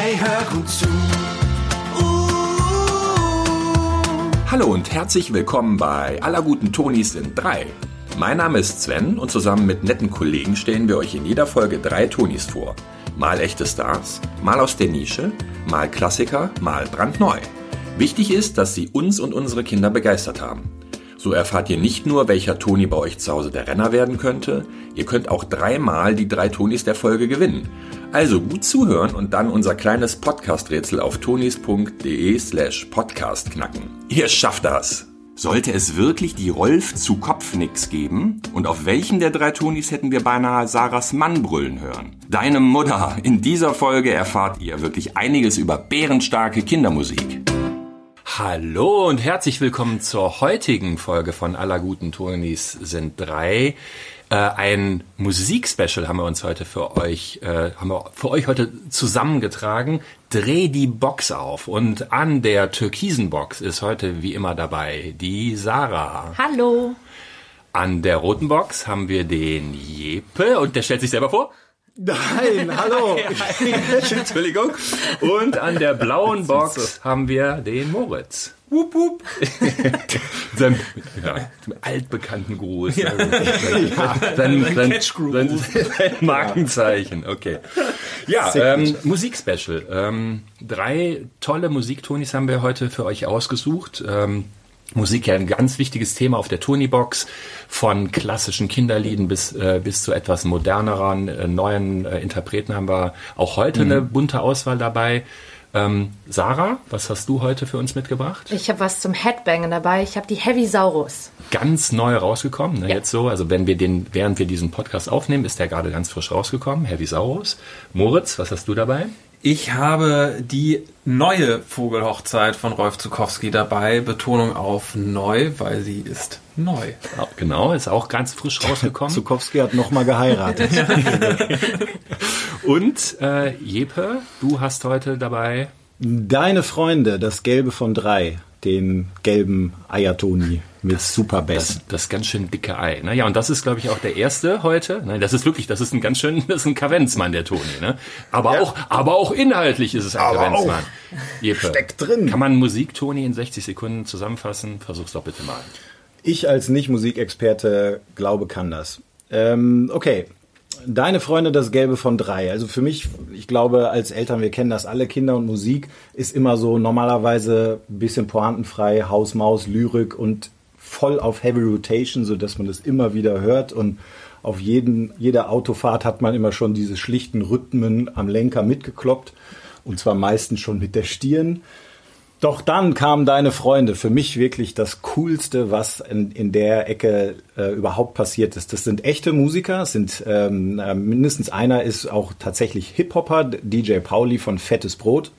Hey, hör gut zu. Hallo und herzlich willkommen bei Aller guten Tonis sind drei. Mein Name ist Sven und zusammen mit netten Kollegen stellen wir euch in jeder Folge drei Tonis vor. Mal echte Stars, mal aus der Nische, mal Klassiker, mal brandneu. Wichtig ist, dass sie uns und unsere Kinder begeistert haben. So erfahrt ihr nicht nur, welcher Toni bei euch zu Hause der Renner werden könnte, ihr könnt auch dreimal die drei Tonis der Folge gewinnen. Also gut zuhören und dann unser kleines Podcast-Rätsel auf tonis.de slash podcast knacken. Ihr schafft das! Sollte es wirklich die Rolf zu Kopfnix geben? Und auf welchem der drei Tonis hätten wir beinahe Sarahs Mann brüllen hören? Deine Mutter! In dieser Folge erfahrt ihr wirklich einiges über bärenstarke Kindermusik. Hallo und herzlich willkommen zur heutigen Folge von Aller guten Tonis sind drei. Äh, ein Musikspecial haben wir uns heute für euch, äh, haben wir für euch heute zusammengetragen. Dreh die Box auf und an der türkisen Box ist heute wie immer dabei die Sarah. Hallo. An der roten Box haben wir den Jeppe und der stellt sich selber vor. Nein, hallo. Entschuldigung. Und an der blauen Box haben wir den Moritz. Wup, wup. sein ja, altbekannten Gruß. Ja. Sein, sein, sein, sein Markenzeichen. Okay. Ja, ähm, Musikspecial. Ähm, drei tolle Musiktonis haben wir heute für euch ausgesucht. Ähm, Musik ja ein ganz wichtiges Thema auf der Tony-Box, von klassischen Kinderlieden bis, äh, bis zu etwas moderneren, äh, neuen äh, Interpreten haben wir auch heute mhm. eine bunte Auswahl dabei. Ähm, Sarah, was hast du heute für uns mitgebracht? Ich habe was zum Headbangen dabei. Ich habe die Heavy Saurus. Ganz neu rausgekommen, ne, ja. jetzt so. Also wenn wir den, während wir diesen Podcast aufnehmen, ist der gerade ganz frisch rausgekommen. Heavy Saurus. Moritz, was hast du dabei? Ich habe die neue Vogelhochzeit von Rolf Zukowski dabei. Betonung auf neu, weil sie ist neu. Genau, ist auch ganz frisch rausgekommen. Zukowski hat nochmal geheiratet. Und äh, Jeppe, du hast heute dabei Deine Freunde, das Gelbe von drei, den gelben Eiertoni mit das, Superbass. Das, das ganz schön dicke Ei. Naja, und das ist, glaube ich, auch der erste heute. Nein, das ist wirklich, das ist ein ganz schön, das ist ein Kavenzmann, der Toni. Ne? Aber ja. auch, aber auch inhaltlich ist es ein aber Kavenzmann. Jeppe. Steckt drin. Kann man Musik, Toni, in 60 Sekunden zusammenfassen? Versuch's doch bitte mal. Ich als Nicht-Musikexperte glaube, kann das. Ähm, okay, Deine Freunde, das Gelbe von drei. Also für mich, ich glaube, als Eltern, wir kennen das alle, Kinder und Musik ist immer so normalerweise ein bisschen pointenfrei, Haus, Maus, Lyrik und voll auf Heavy Rotation, so dass man das immer wieder hört und auf jeden, jeder Autofahrt hat man immer schon diese schlichten Rhythmen am Lenker mitgekloppt und zwar meistens schon mit der Stirn. Doch dann kamen deine Freunde. Für mich wirklich das Coolste, was in, in der Ecke äh, überhaupt passiert ist. Das sind echte Musiker. sind ähm, äh, mindestens einer ist auch tatsächlich Hip-Hopper, DJ Pauli von Fettes Brot.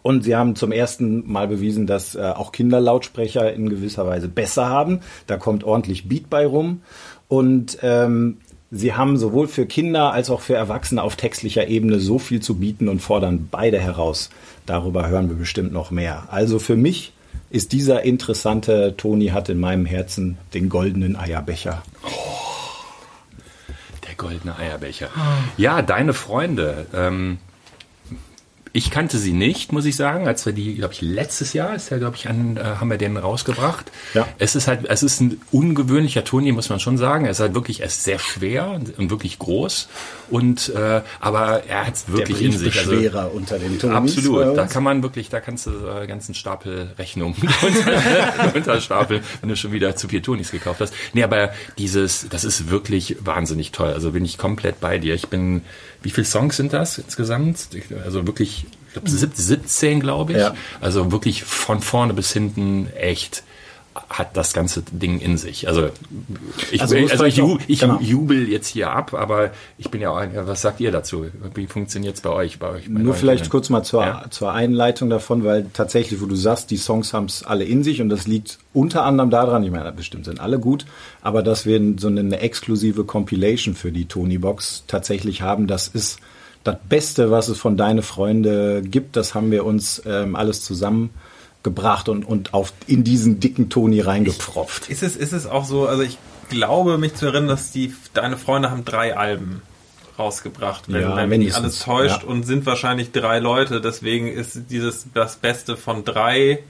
Und sie haben zum ersten Mal bewiesen, dass äh, auch Kinderlautsprecher in gewisser Weise besser haben. Da kommt ordentlich Beat bei rum. Und ähm, sie haben sowohl für Kinder als auch für Erwachsene auf textlicher Ebene so viel zu bieten und fordern beide heraus. Darüber hören wir bestimmt noch mehr. Also für mich ist dieser interessante Toni hat in meinem Herzen den goldenen Eierbecher. Oh, der goldene Eierbecher. Ja, deine Freunde. Ähm, ich kannte sie nicht, muss ich sagen, als wir die, glaube ich, letztes Jahr ist ja, glaube ich, an, äh, haben wir den rausgebracht. Ja. Es ist halt, es ist ein ungewöhnlicher Toni, muss man schon sagen. Er ist halt wirklich, er ist sehr schwer und wirklich groß und äh, aber er hat es wirklich Der in sich. Also, schwerer unter den Tonis. Absolut, da kann man wirklich, da kannst du äh, ganzen Stapel Rechnungen unter, unterstapeln, wenn du schon wieder zu viel Tonis gekauft hast. Nee, aber dieses, das ist wirklich wahnsinnig toll. Also bin ich komplett bei dir. Ich bin wie viele Songs sind das insgesamt? Also wirklich, ich glaube 17, glaube ich. Ja. Also wirklich von vorne bis hinten echt hat das ganze Ding in sich. Also ich, also, also ich, ju, ich genau. jubel jetzt hier ab, aber ich bin ja auch, was sagt ihr dazu? Wie funktioniert es bei euch? Bei euch bei Nur vielleicht kurz mal zur, ja? zur Einleitung davon, weil tatsächlich, wo du sagst, die Songs haben es alle in sich und das liegt unter anderem daran, ich meine, bestimmt sind alle gut, aber dass wir so eine exklusive Compilation für die Tony Box tatsächlich haben, das ist das Beste, was es von Deine Freunde gibt. Das haben wir uns ähm, alles zusammen gebracht und, und auf, in diesen dicken Toni reingepfropft. ist, es, ist es auch so, also ich glaube mich zu erinnern, dass die, deine Freunde haben drei Alben rausgebracht, wenn, Ja, wenn mich alles täuscht ja. und sind wahrscheinlich drei Leute, deswegen ist dieses das Beste von drei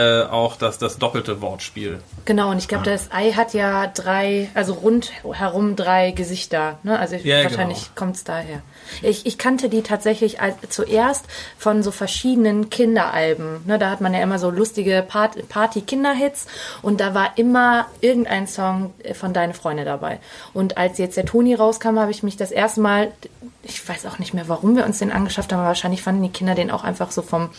äh, auch das, das doppelte Wortspiel. Genau, und ich glaube, das Ei hat ja drei, also rundherum drei Gesichter. Ne? Also Ja, wahrscheinlich genau. kommt es daher. Ich, ich kannte die tatsächlich als, zuerst von so verschiedenen Kinderalben. Ne? Da hat man ja immer so lustige Part, Party-Kinderhits und da war immer irgendein Song von Deine Freunde dabei. Und als jetzt der Toni rauskam, habe ich mich das erste Mal, ich weiß auch nicht mehr, warum wir uns den angeschafft haben, aber wahrscheinlich fanden die Kinder den auch einfach so vom,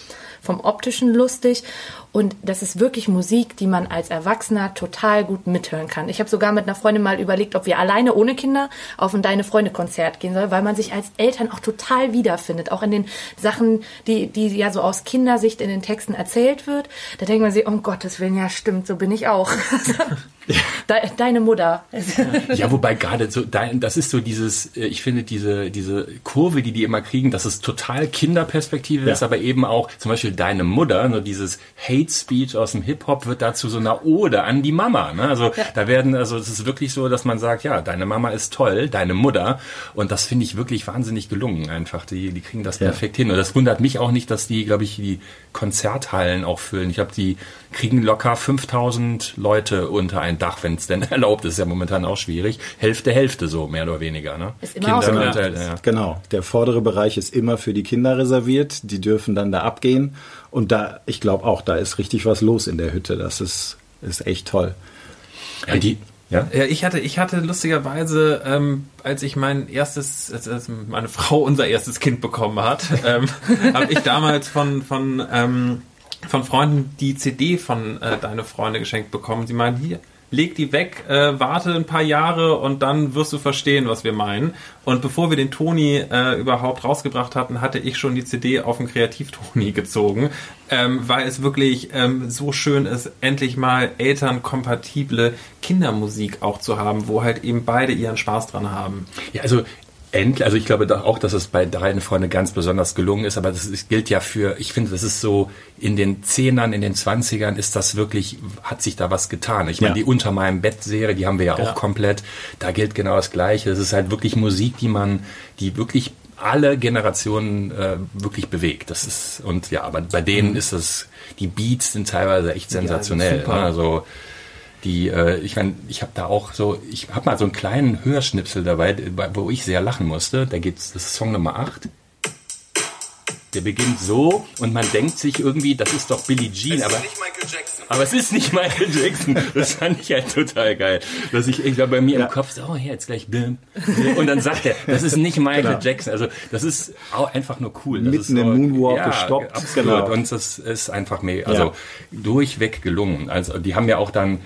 vom optischen lustig. Und das ist wirklich Musik, die man als Erwachsener total gut mithören kann. Ich habe sogar mit einer Freundin mal überlegt, ob wir alleine ohne Kinder auf ein Deine Freunde Konzert gehen sollen, weil man sich als Eltern auch total wiederfindet, auch in den Sachen, die, die ja so aus Kindersicht in den Texten erzählt wird. Da denkt man sich, um Gottes Willen, ja stimmt, so bin ich auch. De, deine Mutter. Ja, wobei gerade so, dein- das ist so dieses, äh, ich finde diese, diese Kurve, die die immer kriegen, dass es total Kinderperspektive Ja. ist, aber eben auch zum Beispiel deine Mutter, nur dieses Hate Speech aus dem Hip-Hop wird dazu so einer Ode an die Mama. Ne? Also da werden, also es ist wirklich so, dass man sagt, ja, deine Mama ist toll, deine Mutter. Und das finde ich wirklich wahnsinnig gelungen einfach. Die, die kriegen das Ja. perfekt hin. Und das wundert mich auch nicht, dass die, glaube ich, die Konzerthallen auch füllen. Ich glaube, die kriegen locker 5000 Leute unter ein Dach, wenn es denn erlaubt ist. Ist ja momentan auch schwierig. Hälfte, Hälfte so, mehr oder weniger. Ne? Ist immer auch so. und, Ja. äh, ja. Genau, der vordere Bereich ist immer für die Kinder reserviert. Die dürfen dann da abgehen. Und da, ich glaube auch, da ist richtig was los in der Hütte. Das ist, ist echt toll. Ja, die, ja? Ja, ich hatte, ich hatte lustigerweise, ähm, als ich mein erstes, als, als meine Frau unser erstes Kind bekommen hat, ähm, habe ich damals von von ähm, von Freunden die CD von äh, deine Freunde geschenkt bekommen. Sie meinen hier. Leg die weg, äh, warte ein paar Jahre und dann wirst du verstehen, was wir meinen. Und bevor wir den Toni äh, überhaupt rausgebracht hatten, hatte ich schon die CD auf den Kreativ-Toni gezogen, ähm, weil es wirklich ähm, so schön ist, endlich mal elternkompatible Kindermusik auch zu haben, wo halt eben beide ihren Spaß dran haben. Ja, also endlich, also ich glaube doch auch, dass es bei Deine Freunde ganz besonders gelungen ist, aber das ist, gilt ja für, ich finde, das ist so, in den Zehnern, in den Zwanzigern ist das wirklich, hat sich da was getan. Ich meine, Ja. die Unter meinem Bett Serie, die haben wir ja, Ja. auch komplett, da gilt genau das Gleiche. Es ist halt wirklich Musik, die man, die wirklich alle Generationen äh, wirklich bewegt. Das ist, und ja, aber bei denen ist es, die Beats sind teilweise echt sensationell. super. ne? Also, die, äh, ich meine, ich habe da auch so, ich habe mal so einen kleinen Hörschnipsel dabei, wo ich sehr lachen musste. Da geht's, das ist Song Nummer 8. Der beginnt so und man denkt sich irgendwie, das ist doch Billie Jean, aber, aber es ist nicht Michael Jackson. Das fand ich halt total geil. Dass ich irgendwann bei mir Ja. im Kopf so, oh, hier jetzt gleich bim. Und dann sagt er, das ist nicht Michael Genau. Jackson. Also das ist auch einfach nur cool. Das Mitten ist so, im Moonwalk gestoppt. Absolut. Genau. Und das ist einfach mega, also Ja. durchweg gelungen. Also die haben ja auch dann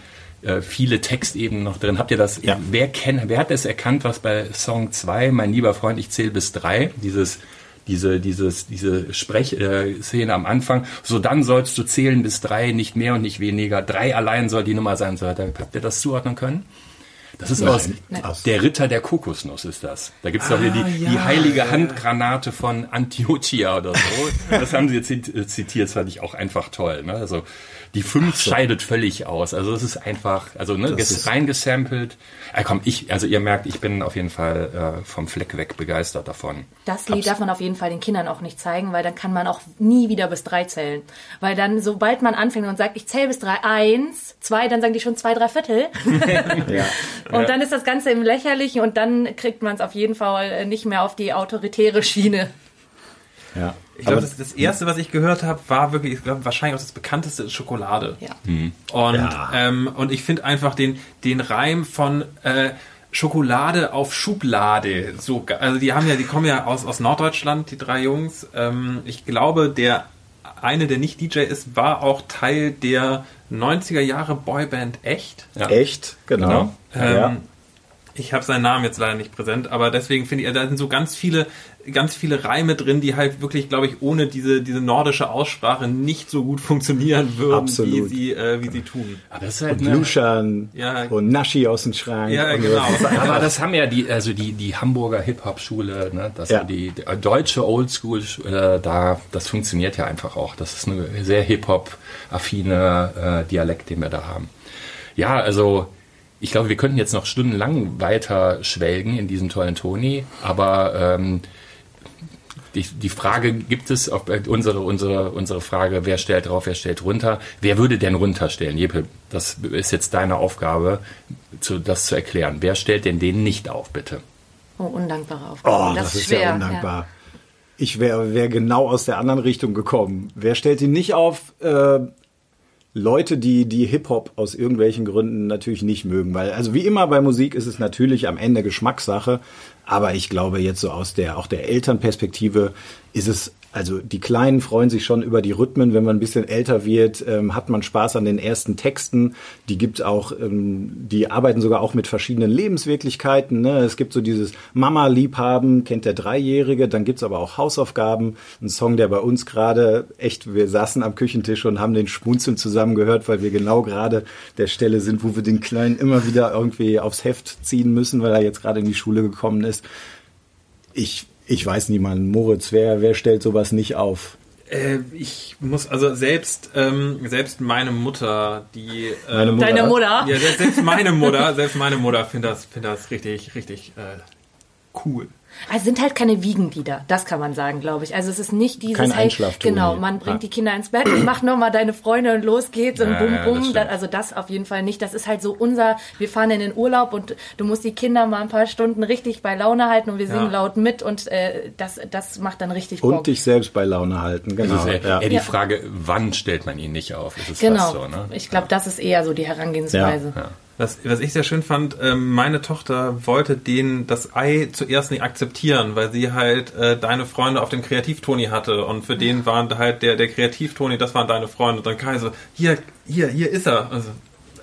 äh, viele Textebenen noch drin. Habt ihr das, Ja. wer kennt, wer hat es erkannt, was bei Song 2, mein lieber Freund, ich zähle bis drei, dieses diese, dieses, diese Sprechszene äh, Szene am Anfang. So, dann sollst du zählen bis drei, nicht mehr und nicht weniger. Drei allein soll die Nummer sein. So, weiter. habt ihr das zuordnen können? Das ist aus, Aus- der Ritter der Kokosnuss ist das. Da gibt's doch hier die, die heilige Handgranate von Antiochia oder so. Das haben sie jetzt äh, zitiert, das fand ich auch einfach toll. Ne? Also die fünf scheidet völlig aus. Also es ist einfach, also ne, ist- reingesampelt. Ja, komm, ich, also ihr merkt, ich bin auf jeden Fall äh, vom Fleck weg begeistert davon. Das Lied darf man auf jeden Fall den Kindern auch nicht zeigen, weil dann kann man auch nie wieder bis drei zählen. Weil dann, sobald man anfängt und sagt, ich zähle bis drei, eins, zwei, dann sagen die schon zwei, drei Viertel. Ja. Und dann ist das Ganze im Lächerlichen und dann kriegt man es auf jeden Fall nicht mehr auf die autoritäre Schiene. Ja. Ich glaube, das, das erste, was ich gehört habe, war wirklich, ich glaube, wahrscheinlich auch das bekannteste ist Schokolade. Ja. Und, Ja. ähm, und ich finde einfach den, den Reim von äh, Schokolade auf Schublade so Also die haben ja, die kommen ja aus, aus Norddeutschland, die drei Jungs. Ähm, ich glaube, der eine, der nicht DJ ist, war auch Teil der 90er Jahre Boyband Echt. Ja. Echt, genau. Ähm, ja. Ich habe seinen Namen jetzt leider nicht präsent, aber deswegen finde ich, da sind so ganz viele, ganz viele Reime drin, die halt wirklich, glaube ich, ohne diese, diese nordische Aussprache nicht so gut funktionieren würden, Absolut. wie sie, äh, wie sie tun. Aber das ist halt Und eine- Luschan Ja. und Naschi aus dem Schrank. Ja, genau. so. Aber das haben ja die, also die, die Hamburger Hip-Hop-Schule, ne, das Ja. die, die deutsche Oldschool, äh, da, das funktioniert ja einfach auch. Das ist eine sehr Hip-Hop-affine äh, Dialekt, den wir da haben. Ja, also ich glaube, wir könnten jetzt noch stundenlang weiter schwelgen in diesem tollen Toni, aber ähm, die, die Frage gibt es, ob äh, unsere, unsere, unsere Frage, wer stellt drauf, wer stellt runter, wer würde denn runterstellen? Jeppe, das ist jetzt deine Aufgabe, zu, das zu erklären. Wer stellt denn den nicht auf, bitte? Oh, undankbare Aufgabe. Oh, das, das ist schwer. ja undankbar. Ja. Ich wäre wär genau aus der anderen Richtung gekommen. Wer stellt ihn nicht auf? Äh, Leute, die, die Hip-Hop aus irgendwelchen Gründen natürlich nicht mögen. Weil, also wie immer bei Musik ist es natürlich am Ende Geschmackssache. Aber ich glaube jetzt so aus der, auch der Elternperspektive ist es also die Kleinen freuen sich schon über die Rhythmen. Wenn man ein bisschen älter wird, ähm, hat man Spaß an den ersten Texten. Die gibt auch, ähm, die arbeiten sogar auch mit verschiedenen Lebenswirklichkeiten. Ne? Es gibt so dieses Mama-Liebhaben, kennt der Dreijährige. Dann gibt's aber auch Hausaufgaben. Ein Song, der bei uns gerade echt, wir saßen am Küchentisch und haben den Schmunzeln zusammen gehört, weil wir genau gerade der Stelle sind, wo wir den Kleinen immer wieder irgendwie aufs Heft ziehen müssen, weil er jetzt gerade in die Schule gekommen ist. Ich ich weiß niemanden. Moritz, wer, wer stellt sowas nicht auf? Äh, ich muss also selbst ähm, selbst meine Mutter, die äh, meine Mutter. deine Mutter, ja selbst, selbst meine Mutter, selbst meine Mutter findet das findet das richtig richtig äh, cool. Also sind halt keine Wiegenlieder, das kann man sagen, glaube ich. Also es ist nicht dieses, Kein hey, genau, man bringt ja. die Kinder ins Bett und macht nochmal deine Freunde und los geht's und ja, bum bum. Ja, also das auf jeden Fall nicht. Das ist halt so unser, wir fahren in den Urlaub und du musst die Kinder mal ein paar Stunden richtig bei Laune halten und wir singen laut mit und äh, das, das macht dann richtig Bock. Und dich selbst bei Laune halten, genau. Also eher, eher die Frage, wann stellt man ihn nicht auf? genau. So, ne? Ich glaube, das ist eher so die Herangehensweise. Ja. Was, was ich sehr schön fand, ähm, meine Tochter wollte den das Ei zuerst nicht akzeptieren, weil sie halt äh, deine Freunde auf dem Kreativtoni hatte und für den waren halt der der Kreativtoni, das waren deine Freunde. Und dann Kai so, hier hier hier ist er. Also,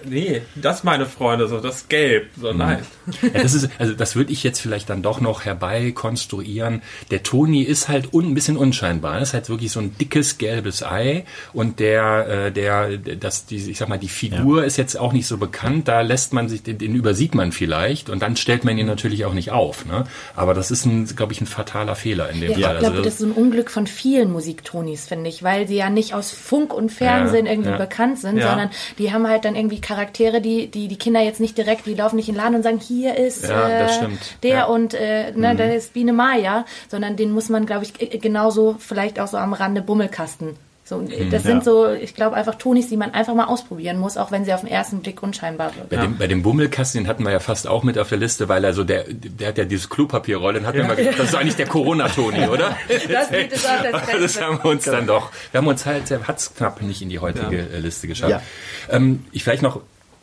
nee, das meine Freunde, so das Gelb, so mhm. nein. Ja, das ist, also das würde ich jetzt vielleicht dann doch noch herbeikonstruieren. Der Toni ist halt un, ein bisschen unscheinbar. Das ist halt wirklich so ein dickes gelbes Ei und der, äh, der, das, die, ich sag mal, die Figur ja. ist jetzt auch nicht so bekannt. Da lässt man sich, den, den übersieht man vielleicht und dann stellt man ihn natürlich auch nicht auf. Ne? Aber das ist ein, glaube ich, ein fataler Fehler in dem ja, Fall. Ich glaube, also, das ist so ein Unglück von vielen Musiktonis, finde ich, weil sie ja nicht aus Funk und Fernsehen irgendwie bekannt sind, sondern die haben halt dann irgendwie Charaktere, die, die die Kinder jetzt nicht direkt, die laufen nicht in den Laden und sagen, hier ist ja, äh, der ja. und äh, ne, mhm. der ist Biene Maya, sondern den muss man, glaube ich, genauso vielleicht auch so am Rande Bummelkasten so, mhm, das sind so, ich glaube, einfach Tonis, die man einfach mal ausprobieren muss, auch wenn sie auf den ersten Blick unscheinbar wirken. Bei, ja. dem, bei dem Bummelkasten, den hatten wir ja fast auch mit auf der Liste, weil er so, der, der hat ja dieses Klopapierroll, den hatten ja. wir mal gesagt, das ist eigentlich der Corona-Toni, oder? das, das, auch das, das haben wir uns dann doch, wir haben uns halt, hat es knapp nicht in die heutige ja. Liste geschafft. Ähm, ich vielleicht noch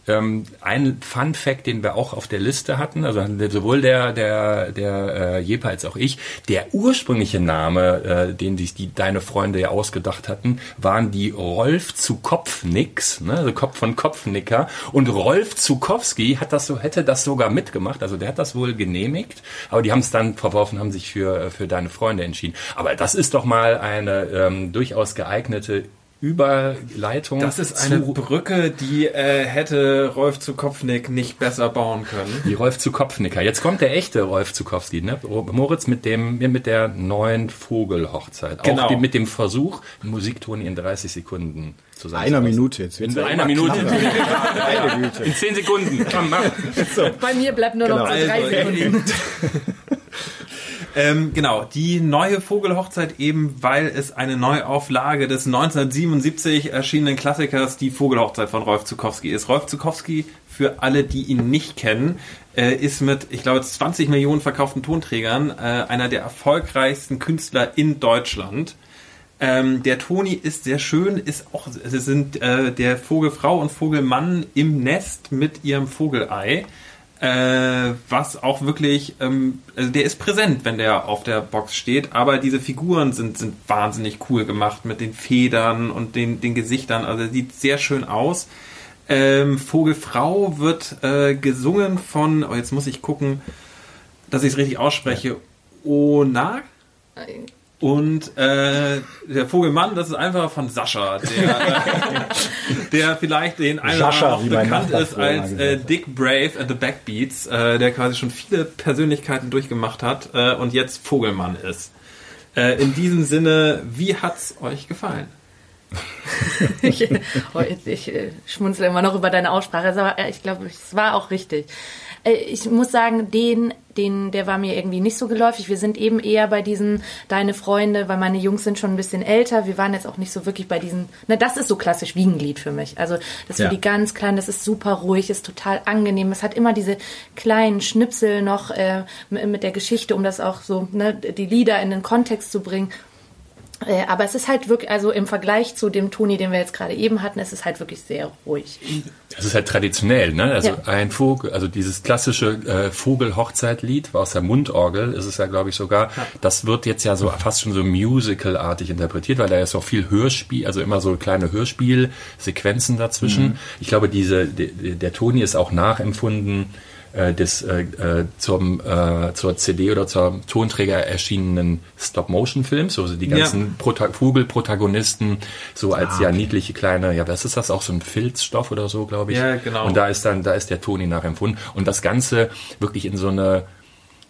ähm, ein Fun Fact, den wir auch auf der Liste hatten, also sowohl der der der äh, Jepa als auch ich, der ursprüngliche Name, äh, den sich die deine Freunde ja ausgedacht hatten, waren die Rolf zu Kopfnicks, ne, also Kopf von Kopfnicker und Rolf Zukowski hat das so hätte das sogar mitgemacht, also der hat das wohl genehmigt, aber die haben es dann verworfen, haben sich für für deine Freunde entschieden. Aber das ist doch mal eine ähm, durchaus geeignete Überleitung. Das ist eine Brücke, die äh, hätte Rolf zu Kopfnick nicht besser bauen können. Die Rolf zu Kopfnicker. Jetzt kommt der echte Rolf zu Kopfnick, ne? Moritz mit dem mit der neuen Vogelhochzeit. Genau. Auch die, mit dem Versuch, Musikton in 30 Sekunden zu sagen. Einer Minute jetzt. In einer Minute. in 10 Sekunden. Komm, mach. So. Bei mir bleibt nur noch genau. drei also, Sekunden. Ähm, genau, die neue Vogelhochzeit eben, weil es eine Neuauflage des 1977 erschienenen Klassikers Die Vogelhochzeit von Rolf Zukowski ist. Rolf Zukowski, für alle, die ihn nicht kennen, äh, ist mit, ich glaube, 20 Millionen verkauften Tonträgern äh, einer der erfolgreichsten Künstler in Deutschland. Ähm, der Toni ist sehr schön, ist auch, sie sind äh, der Vogelfrau und Vogelmann im Nest mit ihrem Vogelei äh, was auch wirklich, ähm, also der ist präsent, wenn der auf der Box steht, aber diese Figuren sind, sind wahnsinnig cool gemacht mit den Federn und den, den Gesichtern, also sieht sehr schön aus. Ähm, Vogelfrau wird äh, gesungen von, oh, jetzt muss ich gucken, dass ich es richtig ausspreche, Ona? Und äh, der Vogelmann, das ist einfach von Sascha, der, der vielleicht den einen oder anderen auch bekannt ist als äh, Dick Brave and the Backbeats, äh, der quasi schon viele Persönlichkeiten durchgemacht hat äh, und jetzt Vogelmann ist. Äh, in diesem Sinne, wie hat's euch gefallen? ich, ich, ich äh, schmunzle immer noch über deine Aussprache, aber ich glaube, es war auch richtig. Äh, ich muss sagen, den, den, der war mir irgendwie nicht so geläufig. Wir sind eben eher bei diesen Deine Freunde, weil meine Jungs sind schon ein bisschen älter. Wir waren jetzt auch nicht so wirklich bei diesen. Na, das ist so klassisch Wiegenlied für mich. Also das für ja. die ganz kleinen, das ist super ruhig, ist total angenehm. Es hat immer diese kleinen Schnipsel noch äh, mit der Geschichte, um das auch so, ne, die Lieder in den Kontext zu bringen. Äh, aber es ist halt wirklich, also im Vergleich zu dem Toni, den wir jetzt gerade eben hatten, es ist halt wirklich sehr ruhig. Es ist halt traditionell, ne? Also ja. ein Vogel, also dieses klassische äh, Vogelhochzeitlied aus der Mundorgel ist es ja, glaube ich, sogar. Ja. Das wird jetzt ja so fast schon so musicalartig interpretiert, weil da ist auch viel Hörspiel, also immer so kleine Hörspielsequenzen dazwischen. Mhm. Ich glaube, diese, der, der Toni ist auch nachempfunden äh, des äh, äh, zum, äh, zur CD oder zur Tonträger erschienenen Stop-Motion-Films, so die ganzen ja. Prota Vogelprotagonisten, so als ah, ja niedliche kleine, ja, was ist das auch so ein Filzstoff oder so, glaube ich. Ja, genau. Und da ist dann, da ist der Toni nachempfunden. Und das Ganze wirklich in so eine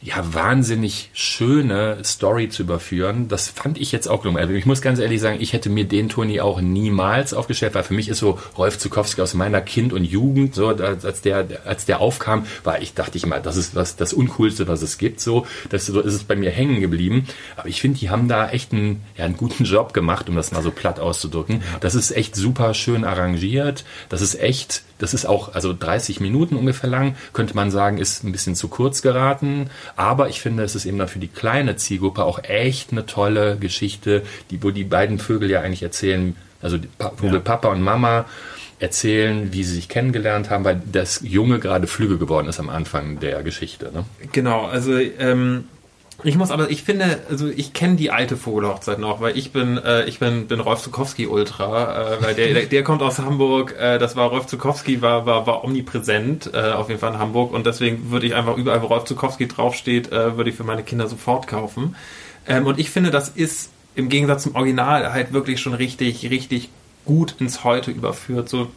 ja, wahnsinnig schöne Story zu überführen. Das fand ich jetzt auch gelungen. Also ich muss ganz ehrlich sagen, ich hätte mir den Toni auch niemals aufgestellt, weil für mich ist so Rolf Zukowski aus meiner Kind und Jugend, so, als der, als der aufkam, war ich, dachte ich mal, das ist was, das Uncoolste, was es gibt, so. Das, so ist es bei mir hängen geblieben. Aber ich finde, die haben da echt einen, ja, einen guten Job gemacht, um das mal so platt auszudrücken. Das ist echt super schön arrangiert. Das ist echt, das ist auch, also 30 Minuten ungefähr lang, könnte man sagen, ist ein bisschen zu kurz geraten. Aber ich finde, es ist eben dann für die kleine Zielgruppe auch echt eine tolle Geschichte, die, wo die beiden Vögel ja eigentlich erzählen, also Vogel ja. Papa und Mama erzählen, wie sie sich kennengelernt haben, weil das Junge gerade Flüge geworden ist am Anfang der Geschichte. Ne? Genau, also ähm, ich muss aber, ich finde, also ich kenne die alte Vogelhochzeit noch, weil ich bin, äh, ich bin, bin Rolf Zukowski Ultra, äh, weil der, der, der kommt aus Hamburg, äh, das war Rolf Zukowski, war, war, war omnipräsent, äh, auf jeden Fall in Hamburg und deswegen würde ich einfach überall, wo Rolf Zukowski draufsteht, äh, würde ich für meine Kinder sofort kaufen. Ähm, und ich finde, das ist im Gegensatz zum Original halt wirklich schon richtig, richtig gut ins Heute überführt. So,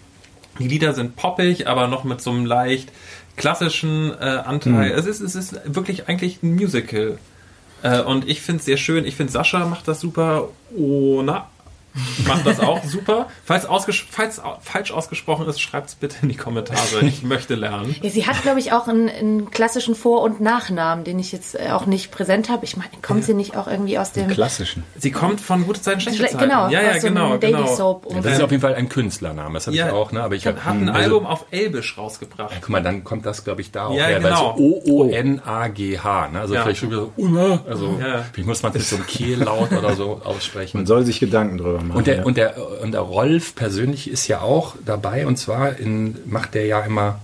die Lieder sind poppig, aber noch mit so einem leicht klassischen äh, Anteil. Mhm. Es, ist, es ist wirklich eigentlich ein Musical. Äh, und ich finde es sehr schön. Ich finde, Sascha macht das super. Ona macht das auch super. Falls, falls falsch ausgesprochen ist, schreibt es bitte in die Kommentare. Ich möchte lernen. Ja, sie hat, glaube ich, auch einen, einen, klassischen Vor- und Nachnamen, den ich jetzt äh, auch nicht präsent habe. Ich meine, kommt ja. sie nicht auch irgendwie aus dem... klassischen. Sie kommt von Gute Zeiten, schlechte Zeiten. Genau, ja, ja, so genau. Daily genau. Soap. Ja, das ist auf jeden Fall ein Künstlername. Das habe ja, ich auch. Ne? Aber ich habe hat ein also, Album auf Elbisch rausgebracht. guck mal, dann kommt das, glaube ich, da auch ja, her. Genau. O-O-N-A-G-H. Ne? Also vielleicht schon wieder so, also vielleicht muss man so einem Kehllaut oder so aussprechen. Man soll sich Gedanken drüber machen. Und der, und der und der Rolf persönlich ist ja auch dabei und zwar in, macht der ja immer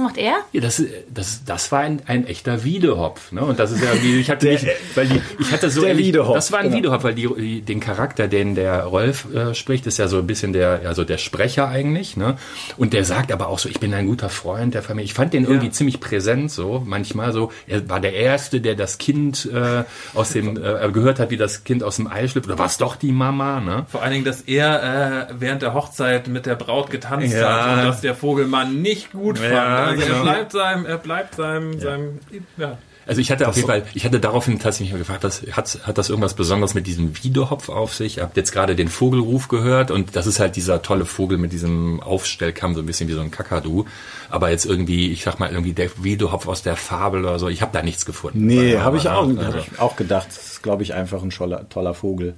macht er? Ja, das, das, das war ein, ein echter Wiedehopf. Ne? Und das ist ja, wie ich hatte nicht, weil die, ich hatte so, der Wiedehopf, das war ein genau. Wiedehopf, weil die, die, den Charakter, den der Rolf äh, spricht, ist ja so ein bisschen der, also der Sprecher eigentlich. Ne? Und der sagt aber auch so, ich bin ein guter Freund der Familie. Ich fand den irgendwie ja. ziemlich präsent so, manchmal so. Er war der Erste, der das Kind äh, aus dem, äh, gehört hat, wie das Kind aus dem Ei schlüpft. Oder war es doch die Mama? Ne? Vor allen Dingen, dass er äh, während der Hochzeit mit der Braut getanzt ja. hat und dass der Vogelmann nicht gut fand. Also genau. er bleibt seinem, er bleibt seinem, ja. seinem, ja. Also ich hatte auf jeden Fall, ich hatte daraufhin tatsächlich gefragt, was, hat, hat das irgendwas Besonderes mit diesem Wiedehopf auf sich? Ich habe jetzt gerade den Vogelruf gehört und das ist halt dieser tolle Vogel mit diesem Aufstellkamm, so ein bisschen wie so ein Kakadu. Aber jetzt irgendwie, ich sag mal, irgendwie der Wiedehopf aus der Fabel oder so, ich habe da nichts gefunden. Nee, habe ich, auch, also. hab ich auch gedacht. Das ist, glaube ich, einfach ein toller, toller Vogel.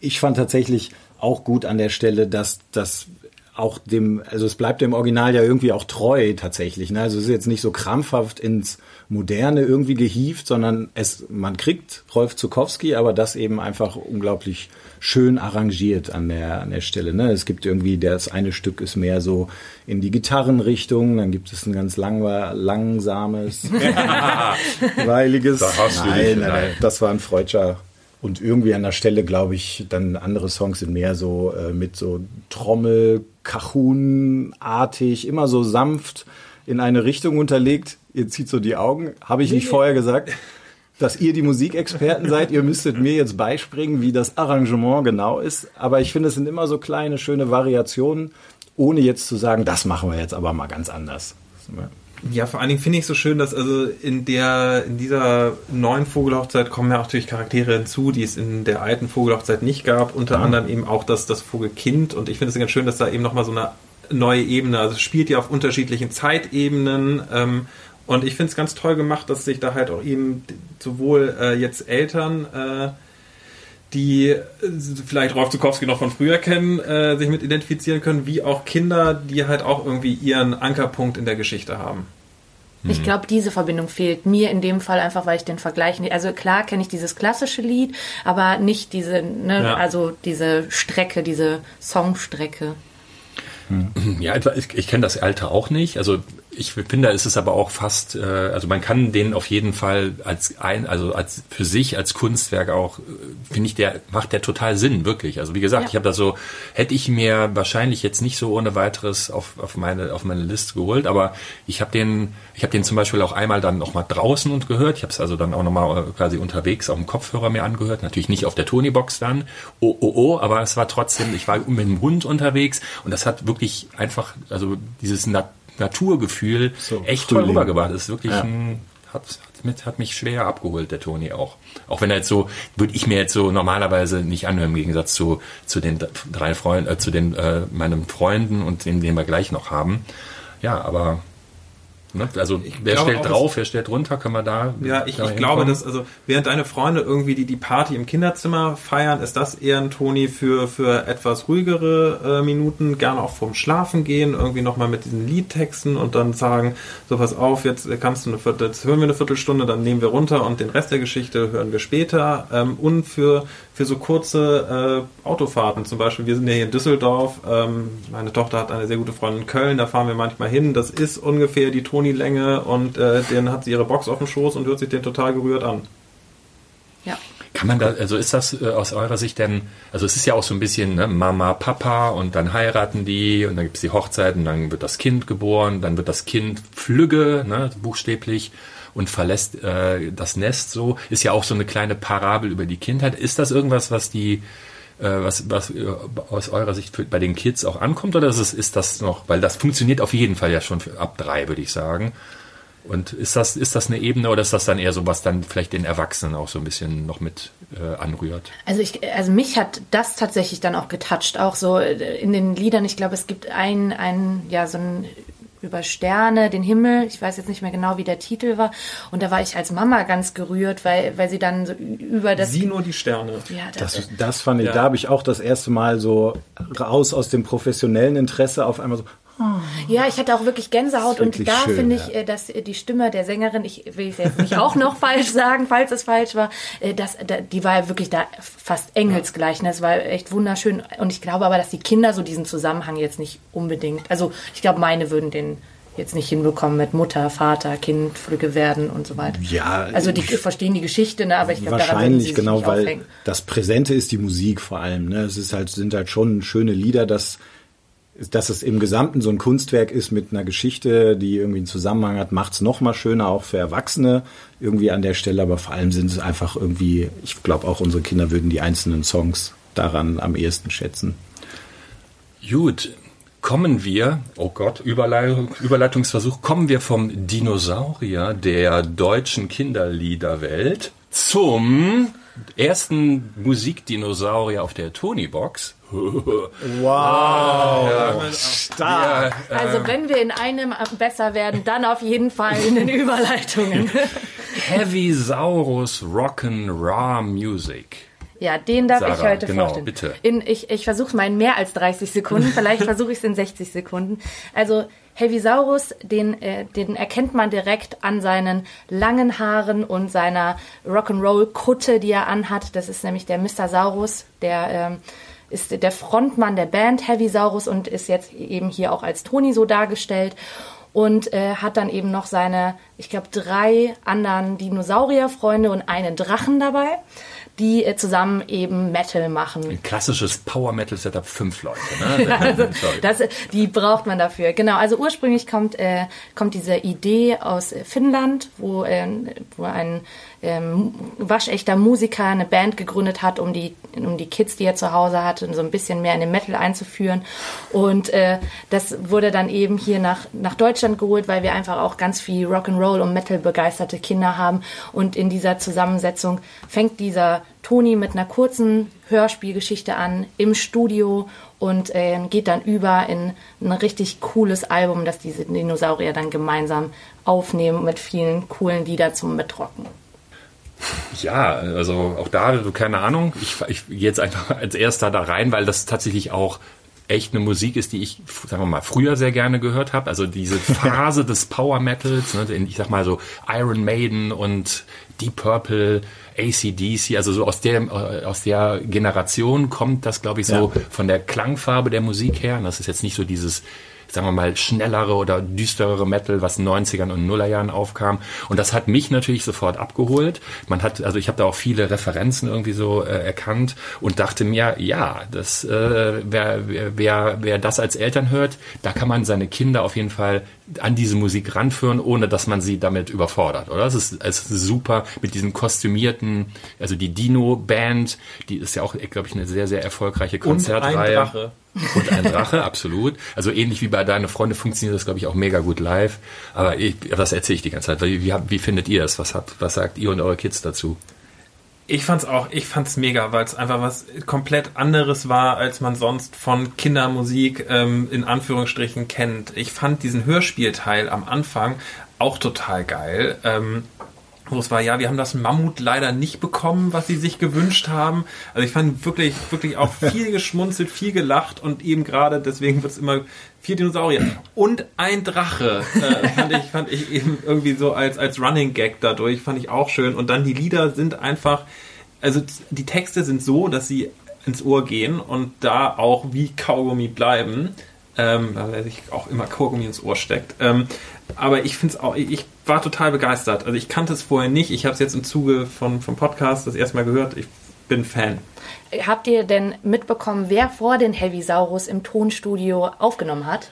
Ich fand tatsächlich auch gut an der Stelle, dass das auch dem, also es bleibt dem Original ja irgendwie auch treu tatsächlich. Ne? Also es ist jetzt nicht so krampfhaft ins Moderne irgendwie gehievt, sondern es, man kriegt Rolf Zukowski, aber das eben einfach unglaublich schön arrangiert an der, an der Stelle. Ne? Es gibt irgendwie, das eine Stück ist mehr so in die Gitarrenrichtung, dann gibt es ein ganz lang, langsames, weiliges. Da hast du nein, nein, nein, das war ein Freudscher und irgendwie an der Stelle, glaube ich, dann andere Songs sind mehr so äh, mit so Trommel, Kachun-artig, immer so sanft in eine Richtung unterlegt. Ihr zieht so die Augen. Habe ich nicht vorher gesagt, dass ihr die Musikexperten seid? Ihr müsstet mir jetzt beispringen, wie das Arrangement genau ist. Aber ich finde, es sind immer so kleine, schöne Variationen, ohne jetzt zu sagen, das machen wir jetzt aber mal ganz anders. Ja, vor allen Dingen finde ich so schön, dass also in der in dieser neuen Vogelhochzeit kommen ja auch natürlich Charaktere hinzu, die es in der alten Vogelhochzeit nicht gab. Unter mhm. anderem eben auch das, das Vogelkind. Und ich finde es ganz schön, dass da eben nochmal so eine neue Ebene, also es spielt ja auf unterschiedlichen Zeitebenen. Ähm, und ich finde es ganz toll gemacht, dass sich da halt auch eben sowohl äh, jetzt Eltern äh, die äh, vielleicht Rolf Zukowski noch von früher kennen, äh, sich mit identifizieren können, wie auch Kinder, die halt auch irgendwie ihren Ankerpunkt in der Geschichte haben. Ich mhm. glaube, diese Verbindung fehlt mir in dem Fall einfach, weil ich den Vergleich nicht. Also klar kenne ich dieses klassische Lied, aber nicht diese, ne, ja. also diese Strecke, diese Songstrecke. Ja, ich, ich kenne das Alter auch nicht. Also ich finde, es ist aber auch fast, äh, also man kann den auf jeden Fall als ein, also als für sich als Kunstwerk auch, äh, finde ich, der macht der total Sinn, wirklich. Also wie gesagt, ja. ich habe da so, hätte ich mir wahrscheinlich jetzt nicht so ohne weiteres auf, auf meine auf meine Liste geholt, aber ich habe den, ich habe den zum Beispiel auch einmal dann noch mal draußen und gehört. Ich habe es also dann auch noch mal äh, quasi unterwegs auf dem Kopfhörer mir angehört, natürlich nicht auf der Tony-Box dann, oh oh oh, aber es war trotzdem, ich war mit dem Hund unterwegs und das hat wirklich einfach, also dieses Nat Naturgefühl so, echt toll rübergebracht. Das ist wirklich ja. ein, hat, hat, hat mich schwer abgeholt, der Toni auch. Auch wenn er jetzt so, würde ich mir jetzt so normalerweise nicht anhören, im Gegensatz zu, zu den drei Freunden, äh, zu den, äh, meinen Freunden und den, den wir gleich noch haben. Ja, aber Ne? Also ich wer stellt drauf, wer stellt runter, können wir da. Ja, ich, ich glaube, dass also während deine Freunde irgendwie die, die Party im Kinderzimmer feiern, ist das eher ein Toni für, für etwas ruhigere äh, Minuten, gerne auch vorm Schlafen gehen, irgendwie nochmal mit diesen Liedtexten und dann sagen, so pass auf, jetzt kannst du eine Viertel, jetzt hören wir eine Viertelstunde, dann nehmen wir runter und den Rest der Geschichte hören wir später. Ähm, und für für so kurze äh, Autofahrten. Zum Beispiel, wir sind ja hier in Düsseldorf. Ähm, meine Tochter hat eine sehr gute Freundin in Köln, da fahren wir manchmal hin. Das ist ungefähr die Toni-Länge und äh, dann hat sie ihre Box auf dem Schoß und hört sich den total gerührt an. Ja. Kann man da, also ist das äh, aus eurer Sicht denn, also es ist ja auch so ein bisschen ne, Mama, Papa und dann heiraten die und dann gibt es die Hochzeit und dann wird das Kind geboren, dann wird das Kind Flügge, ne, buchstäblich und verlässt äh, das Nest so. Ist ja auch so eine kleine Parabel über die Kindheit. Ist das irgendwas, was die äh, was, was äh, aus eurer Sicht für, bei den Kids auch ankommt oder ist, es, ist das noch, weil das funktioniert auf jeden Fall ja schon ab drei, würde ich sagen. Und ist das, ist das eine Ebene oder ist das dann eher so, was dann vielleicht den Erwachsenen auch so ein bisschen noch mit äh, anrührt? Also ich, also mich hat das tatsächlich dann auch getoucht, auch so äh, in den Liedern. Ich glaube, es gibt ein, ein, ja, so ein über Sterne, den Himmel. Ich weiß jetzt nicht mehr genau, wie der Titel war. Und da war ich als Mama ganz gerührt, weil, weil sie dann so über das. Sie nur die Sterne. Ja, das, das, das fand ich, ja. da habe ich auch das erste Mal so raus aus dem professionellen Interesse auf einmal so, ja, ich hatte auch wirklich Gänsehaut wirklich und da finde ich, ja. Äh, dass die Stimme der Sängerin, ich will es jetzt nicht auch noch falsch sagen, falls es falsch war, äh, dass, die war wirklich da fast engelsgleich. Ne? Das war echt wunderschön und ich glaube aber, dass die Kinder so diesen Zusammenhang jetzt nicht unbedingt, also ich glaube, meine würden den jetzt nicht hinbekommen mit Mutter, Vater, Kind, Flügge werden und so weiter. Ja, also die verstehen die Geschichte, ne, aber ich glaube, wahrscheinlich daran genau, weil aufhängen. das Präsente ist die Musik vor allem. Ne? Es ist halt sind halt schon schöne Lieder, dass dass es im Gesamten so ein Kunstwerk ist mit einer Geschichte, die irgendwie einen Zusammenhang hat, macht es noch mal schöner, auch für Erwachsene irgendwie an der Stelle. Aber vor allem sind es einfach irgendwie, ich glaube auch unsere Kinder würden die einzelnen Songs daran am ehesten schätzen. Gut, kommen wir, oh Gott, Überleitung, Überleitungsversuch, kommen wir vom Dinosaurier der deutschen Kinderliederwelt zum ersten Musikdinosaurier auf der Tony-Box. wow, ja, stark. Ja, also wenn wir in einem besser werden, dann auf jeden Fall in den Überleitungen. Heavy Saurus Rock'n'Raw Music. Ja, den darf Sarah, ich heute genau, vorstellen. Bitte. In, ich ich versuche es mal in mehr als 30 Sekunden, vielleicht versuche ich es in 60 Sekunden. Also Heavisaurus, den, äh, den erkennt man direkt an seinen langen Haaren und seiner Rock'n'Roll-Kutte, die er anhat. Das ist nämlich der Mr. Saurus, der ähm, ist der Frontmann der Band Heavisaurus und ist jetzt eben hier auch als Toni so dargestellt und äh, hat dann eben noch seine, ich glaube, drei anderen Dinosaurierfreunde und einen Drachen dabei. Die äh, zusammen eben Metal machen. Ein klassisches Power Metal Setup, fünf Leute. Ne? also, das, die braucht man dafür. Genau, also ursprünglich kommt, äh, kommt diese Idee aus Finnland, wo, äh, wo ein ähm, waschechter Musiker eine Band gegründet hat, um die, um die Kids, die er zu Hause hatte, so ein bisschen mehr in den Metal einzuführen. Und äh, das wurde dann eben hier nach, nach Deutschland geholt, weil wir einfach auch ganz viel Rock'n'Roll und Metal begeisterte Kinder haben. Und in dieser Zusammensetzung fängt dieser Toni mit einer kurzen Hörspielgeschichte an im Studio und äh, geht dann über in ein richtig cooles Album, das diese Dinosaurier dann gemeinsam aufnehmen mit vielen coolen Liedern zum Mitrocken. Ja, also auch da, keine Ahnung. Ich, ich gehe jetzt einfach als erster da rein, weil das tatsächlich auch echt eine Musik ist, die ich, sagen wir mal, früher sehr gerne gehört habe. Also diese Phase des Power Metals, ne, ich sag mal so Iron Maiden und Deep Purple, ACDC, also so aus der, aus der Generation kommt das, glaube ich, so ja. von der Klangfarbe der Musik her. Und das ist jetzt nicht so dieses sagen wir mal, schnellere oder düsterere Metal, was in den 90ern und Nullerjahren aufkam. Und das hat mich natürlich sofort abgeholt. Man hat, also ich habe da auch viele Referenzen irgendwie so äh, erkannt und dachte mir, ja, das, äh, wer, wer, wer das als Eltern hört, da kann man seine Kinder auf jeden Fall an diese Musik ranführen, ohne dass man sie damit überfordert, oder? Es ist, es ist super mit diesem kostümierten, also die Dino-Band, die ist ja auch, glaube ich, eine sehr, sehr erfolgreiche Konzertreihe. Und ein Drache. Und ein Drache, absolut. Also ähnlich wie bei Deine Freunde funktioniert das, glaube ich, auch mega gut live. Aber ich, das erzähle ich die ganze Zeit. Wie, wie, wie findet ihr das? Was, habt, was sagt ihr und eure Kids dazu? Ich fand's auch, ich fand's mega, weil es einfach was komplett anderes war, als man sonst von Kindermusik ähm, in Anführungsstrichen kennt. Ich fand diesen Hörspielteil am Anfang auch total geil. Ähm, wo es war, ja, wir haben das Mammut leider nicht bekommen, was sie sich gewünscht haben. Also ich fand wirklich, wirklich auch viel geschmunzelt, viel gelacht und eben gerade deswegen wird es immer vier Dinosaurier. Und ein Drache äh, fand ich fand ich eben irgendwie so als als Running Gag dadurch fand ich auch schön. Und dann die Lieder sind einfach also die Texte sind so, dass sie ins Ohr gehen und da auch wie Kaugummi bleiben ähm, weil sich auch immer Kaugummi ins Ohr steckt. Ähm, aber ich finde es auch, ich war total begeistert. Also ich kannte es vorher nicht. Ich habe es jetzt im Zuge von, vom Podcast das erste Mal gehört. Ich bin Fan. Habt ihr denn mitbekommen, wer vor den Heavy Saurus im Tonstudio aufgenommen hat?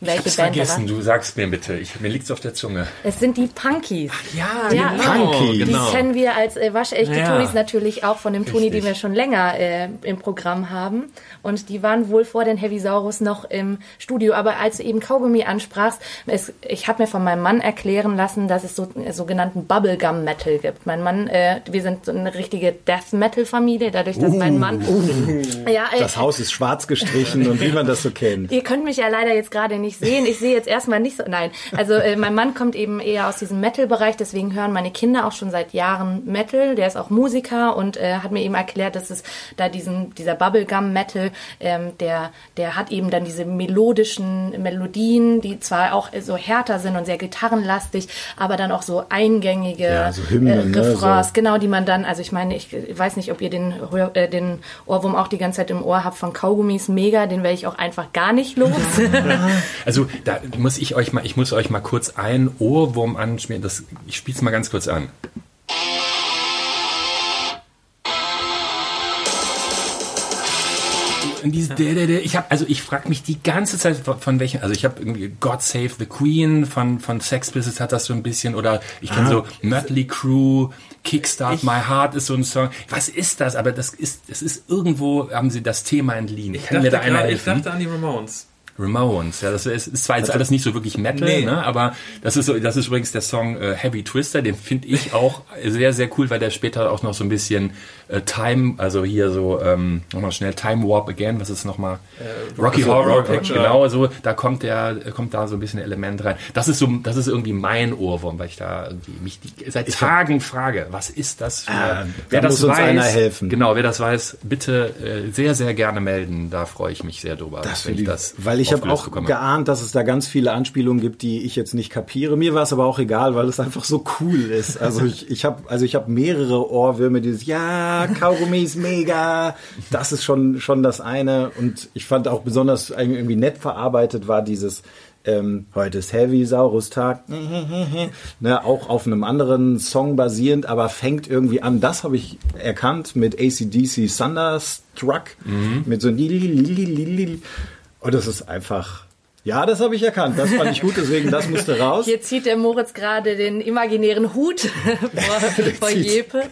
Welche ich Band vergessen, du sagst mir bitte. Ich, mir liegt's auf der Zunge. Es sind die Punkies. Ach ja, ja genau. Punkies. Genau. Die kennen wir als äh, waschechte ja. Tonis natürlich auch von dem Toni, den wir schon länger äh, im Programm haben. Und die waren wohl vor den Heavy Saurus noch im Studio. Aber als du eben Kaugummi ansprachst, es, ich habe mir von meinem Mann erklären lassen, dass es so äh, sogenannten Bubblegum Metal gibt. Mein Mann, äh, wir sind so eine richtige Death Metal Familie, dadurch, dass uh, mein Mann. Uh, ja, äh, das Haus ist schwarz gestrichen und wie man das so kennt. Ihr könnt mich ja leider jetzt gerade nicht nicht sehen. Ich sehe jetzt erstmal nicht so. Nein, also äh, mein Mann kommt eben eher aus diesem Metal-Bereich, deswegen hören meine Kinder auch schon seit Jahren Metal. Der ist auch Musiker und äh, hat mir eben erklärt, dass es da diesen dieser Bubblegum-Metal, ähm, der der hat eben dann diese melodischen Melodien, die zwar auch so härter sind und sehr gitarrenlastig, aber dann auch so eingängige ja, so Hymnen, äh, Refrains, ne, so. genau, die man dann, also ich meine, ich weiß nicht, ob ihr den äh, den Ohrwurm auch die ganze Zeit im Ohr habt von Kaugummis, mega, den werde ich auch einfach gar nicht los. Also da muss ich euch mal, ich muss euch mal kurz einen Ohrwurm anschmieren. Das, ich spiele es mal ganz kurz an. ich habe also ich frage mich die ganze Zeit von, welchen also ich habe irgendwie God Save the Queen von von Sex Pistols hat das so ein bisschen oder ich kenne so Mötley Crew Kickstart ich, My Heart ist so ein Song. Was ist das? Aber das ist das ist irgendwo haben sie das Thema entliehen. Ich kann mir da einer helfen ich dachte an die Ramones Ramones. Ja, das ist, ist zwar jetzt alles nicht so wirklich Metal, nee. ne, aber das ist so, das ist übrigens der Song äh, Heavy Twister, den finde ich auch sehr, sehr cool, weil der später auch noch so ein bisschen äh, Time, also hier so, ähm, nochmal schnell Time Warp Again, was ist nochmal? Äh, Rocky also Horror Picture. Genau, so, da kommt der, kommt da so ein bisschen Element rein. Das ist so, das ist irgendwie mein Ohrwurm, weil ich da irgendwie mich die, seit Tagen frage, was ist das für, ah, wer da das muss weiß, einer helfen. Genau, wer das weiß, bitte äh, sehr, sehr gerne melden, da freue ich mich sehr drüber, das wenn ich das, weil ich habe auch geahnt, dass es da ganz viele Anspielungen gibt, die ich jetzt nicht kapiere. Mir war es aber auch egal, weil es einfach so cool ist. Also ich, ich habe, also ich habe mehrere Ohrwürme, dieses ja Kaugummi ist mega. Das ist schon, schon das eine. Und ich fand auch besonders irgendwie nett verarbeitet war dieses, ähm, heute ist Heavy Saurus Tag, ne, auch auf einem anderen Song basierend, aber fängt irgendwie an. Das habe ich erkannt mit ACDC Thunderstruck, mit so ein und das ist einfach ja, das habe ich erkannt. Das fand ich gut, deswegen das musste raus. Hier zieht der Moritz gerade den imaginären Hut vor, vor Jepe.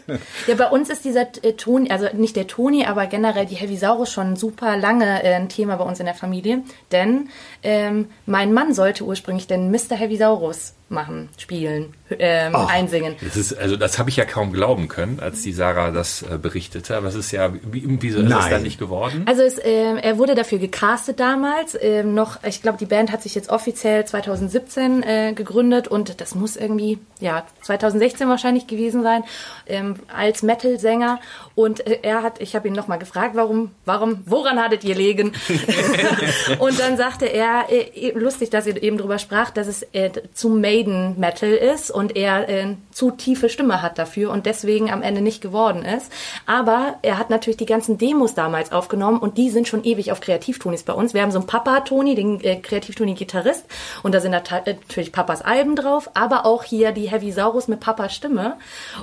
Ja, bei uns ist dieser äh, Toni, also nicht der Toni, aber generell die Heavisaurus schon super lange äh, ein Thema bei uns in der Familie. Denn ähm, mein Mann sollte ursprünglich den Mr. Heavisaurus machen, spielen, ähm, einsingen. Das ist, also das habe ich ja kaum glauben können, als die Sarah das äh, berichtete. Aber es ist ja, wie, wieso ist es Nein. dann nicht geworden? Also es, ähm, er wurde dafür gecastet damals. Ähm, noch, ich glaube, die Band hat sich jetzt offiziell 2017 äh, gegründet und das muss irgendwie ja 2016 wahrscheinlich gewesen sein ähm, als Metal-Sänger. Und äh, er hat, ich habe ihn nochmal gefragt, warum, warum, woran hattet ihr legen? und dann sagte er, äh, lustig, dass ihr eben drüber sprach, dass es äh, zu Maiden Metal ist und er äh, zu tiefe Stimme hat dafür und deswegen am Ende nicht geworden ist. Aber er hat natürlich die ganzen Demos damals aufgenommen und die sind schon ewig auf Kreativtonis bei uns. Wir haben so einen Papa-Toni, den äh, Kreativtoni-Gitarrist und da sind äh, natürlich Papas Alben drauf, aber auch hier die Heavy Saurus mit Papas Stimme.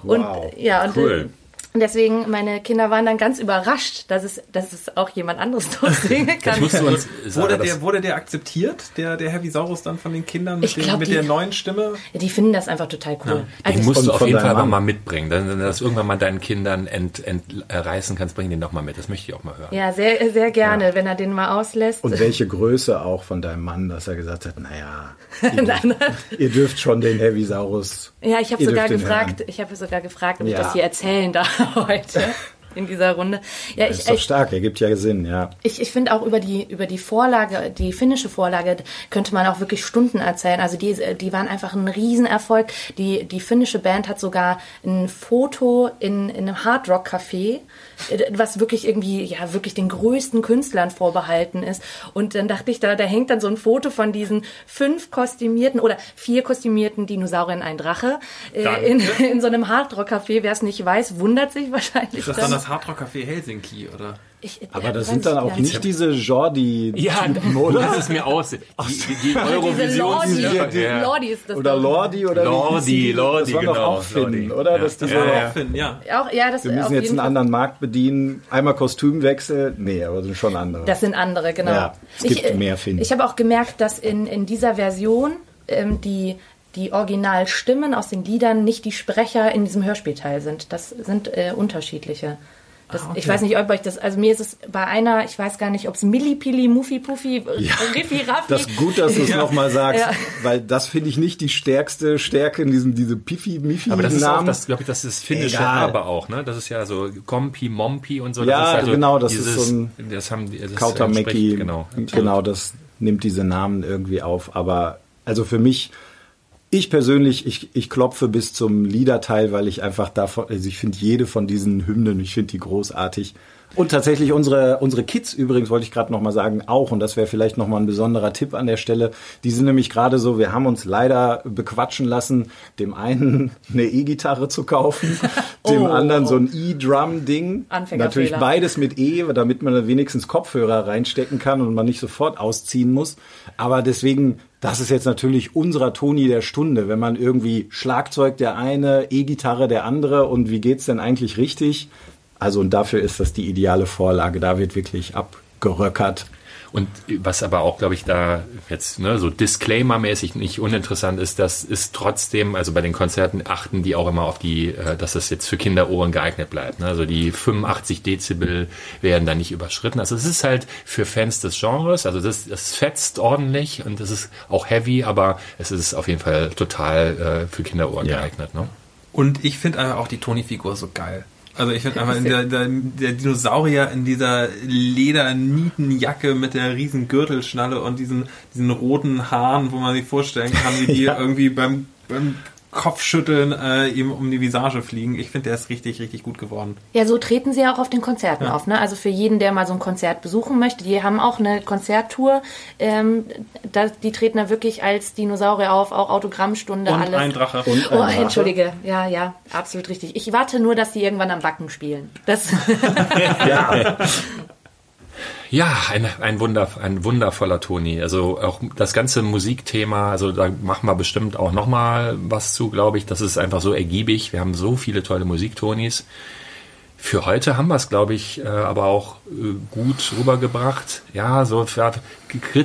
Und Wow. ja, und, Cool. Und deswegen, meine Kinder waren dann ganz überrascht, dass es, dass es auch jemand anderes kann. Das musst du uns Wurde der, wurde der akzeptiert, der, der Heavy Saurus dann von den Kindern mit, Ich den, glaub, mit die- der neuen Stimme? Ja, die finden das einfach total cool. Also den musst du auf jeden Fall Mann. mal mitbringen. Dann, wenn du das irgendwann mal deinen Kindern ent, entreißen kannst, bring den doch mal mit. Das möchte ich auch mal hören. ja, sehr, sehr gerne, wenn er den mal auslässt. Und welche Größe auch von deinem Mann, dass er gesagt hat, naja, ihr, Nein, ihr dürft schon den Heavy Saurus. Ja, ich habe sogar gefragt, hören. ich habe sogar gefragt, ob ich Ja. das hier erzählen darf heute in dieser Runde. Ja, Das ich, ist doch ich, stark, ergibt ja Sinn, ja. ich, ich finde auch über die, über die Vorlage, die finnische Vorlage, könnte man auch wirklich Stunden erzählen. Also die, die waren einfach ein Riesenerfolg. Die, die finnische Band hat sogar ein Foto in, in einem Hardrock-Café, äh, was wirklich irgendwie, ja, wirklich den größten Künstlern vorbehalten ist. Und dann dachte ich, da, da hängt dann so ein Foto von diesen fünf kostümierten oder vier kostümierten Dinosauriern, ein Drache, äh, in, in so einem Hardrock-Café. Wer es nicht weiß, wundert sich wahrscheinlich. Ist das dann das Hardrock Café Helsinki, oder? Ich- Aber ja, das sind dann auch gar nicht diese Jordi Ja, du hast es mir aus. Die, die, die Eurovision. Diese Lordi, die- Ja. Lordi ist das oder. Lordi oder wie Lordi? Lordi, Das waren doch genau, auch Finnen, Lordi. oder? Ja. Dass die Das so, war ja. ja auch Finn, ja. Auch, ja, das wir auf müssen jetzt einen Fall. anderen Markt bedienen. Einmal Kostümwechsel. Nee, aber sind schon andere. Das sind andere, genau. Ja, es gibt ich, äh, mehr Finnen. Ich habe auch gemerkt, dass in, in dieser Version ähm, die, die Originalstimmen aus den Liedern nicht die Sprecher in diesem Hörspielteil sind. Das sind äh, unterschiedliche. Das, Ich weiß nicht, ob euch das, also mir ist es bei einer, ich weiß gar nicht, ob es Millipili, Muffi, Puffi, Riffi, Raffi. Das ist gut, dass du es Ja. nochmal sagst, Ja. weil das finde ich nicht die stärkste Stärke in diesem diese Pifi Mifi Aber das ist auch, Namen. das, glaube ich, das ist finnische Egal. aber auch, ne? Das ist ja so Kompi, Mompi und so. Ja, das ist also genau, das ist dieses, so ein das haben die, das Kautameki, genau. genau, das nimmt diese Namen irgendwie auf. Aber also für mich, ich persönlich, ich, ich klopfe bis zum Liederteil, weil ich einfach davon, also ich finde jede von diesen Hymnen, ich finde die großartig. Und tatsächlich unsere, unsere Kids übrigens, wollte ich gerade nochmal sagen, auch, und das wäre vielleicht nochmal ein besonderer Tipp an der Stelle, die sind nämlich gerade so, wir haben uns leider bequatschen lassen, dem einen eine E-Gitarre zu kaufen, dem Oh. anderen so ein E-Drum-Ding. Natürlich beides mit E, damit man wenigstens Kopfhörer reinstecken kann und man nicht sofort ausziehen muss. Aber deswegen, das ist jetzt natürlich unserer Toni der Stunde, wenn man irgendwie Schlagzeug der eine, E-Gitarre der andere und wie geht's denn eigentlich richtig? Also und dafür ist das die ideale Vorlage. Da wird wirklich abgeröckert. Und was aber auch, glaube ich, da jetzt ne, so Disclaimer-mäßig nicht uninteressant ist, das ist trotzdem, also bei den Konzerten achten die auch immer auf die, äh, dass das jetzt für Kinderohren geeignet bleibt. Ne? Also die 85 Dezibel werden da nicht überschritten. Also es ist halt für Fans des Genres, also das, das fetzt ordentlich und das ist auch heavy, aber es ist auf jeden Fall total äh, für Kinderohren Ja. geeignet. Ne? Und ich finde einfach auch die Toni-Figur so geil. Also ich finde einfach in der, der, der Dinosaurier in dieser Ledernietenjacke mit der riesen Gürtelschnalle und diesen, diesen roten Haaren, wo man sich vorstellen kann, wie die Ja. irgendwie beim, beim Kopfschütteln äh, ihm um die Visage fliegen. Ich finde, der ist richtig, richtig gut geworden. Ja, so treten sie auch auf den Konzerten auf. Ne? Also für jeden, der mal so ein Konzert besuchen möchte, die haben auch eine Konzerttour. Ähm, da, die treten da wirklich als Dinosaurier auf, auch Autogrammstunde, Und alles. ein Drache. Und ein Oh, Drache. entschuldige. Ja, ja, absolut richtig. Ich warte nur, dass die irgendwann am Backen spielen. Das, Ja, Ja, ein, ein, Wunder, ein wundervoller Toni. Also auch das ganze Musikthema, also da machen wir bestimmt auch nochmal was zu, glaube ich. Das ist einfach so ergiebig. Wir haben so viele tolle Musiktonis. Für heute haben wir es, glaube ich, äh, aber auch äh, gut rübergebracht. Ja, so für,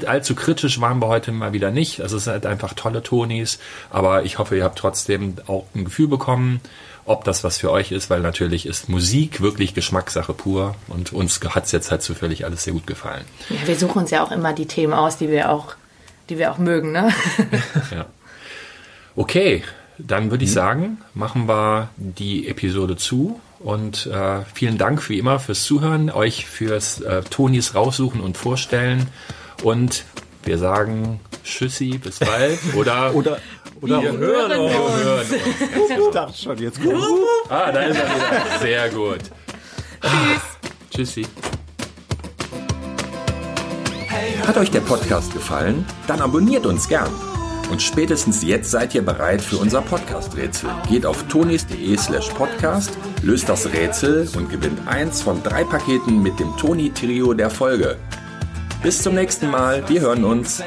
allzu kritisch waren wir heute mal wieder nicht. Also es sind halt einfach tolle Tonis. Aber ich hoffe, ihr habt trotzdem auch ein Gefühl bekommen, ob das was für euch ist, weil natürlich ist Musik wirklich Geschmackssache pur und uns hat es jetzt halt zufällig alles sehr gut gefallen. Ja, wir suchen uns ja auch immer die Themen aus, die wir auch, die wir auch mögen, ne? ja. Okay, dann würde ich mhm. sagen, machen wir die Episode zu und äh, vielen Dank wie immer fürs Zuhören, euch fürs äh, Tonis raussuchen und vorstellen und wir sagen Tschüssi, bis bald oder oder oder wir hören uns. Hören uns. Ich dachte schon, jetzt kommt. Ah, da ist er wieder. Sehr gut. Tschüss. Tschüssi. Hat euch der Podcast gefallen? Dann abonniert uns gern. Und spätestens jetzt seid ihr bereit für unser Podcast-Rätsel. Geht auf tonis.de slash podcast, löst das Rätsel und gewinnt eins von drei Paketen mit dem Toni-Trio der Folge. Bis zum nächsten Mal. Wir hören uns.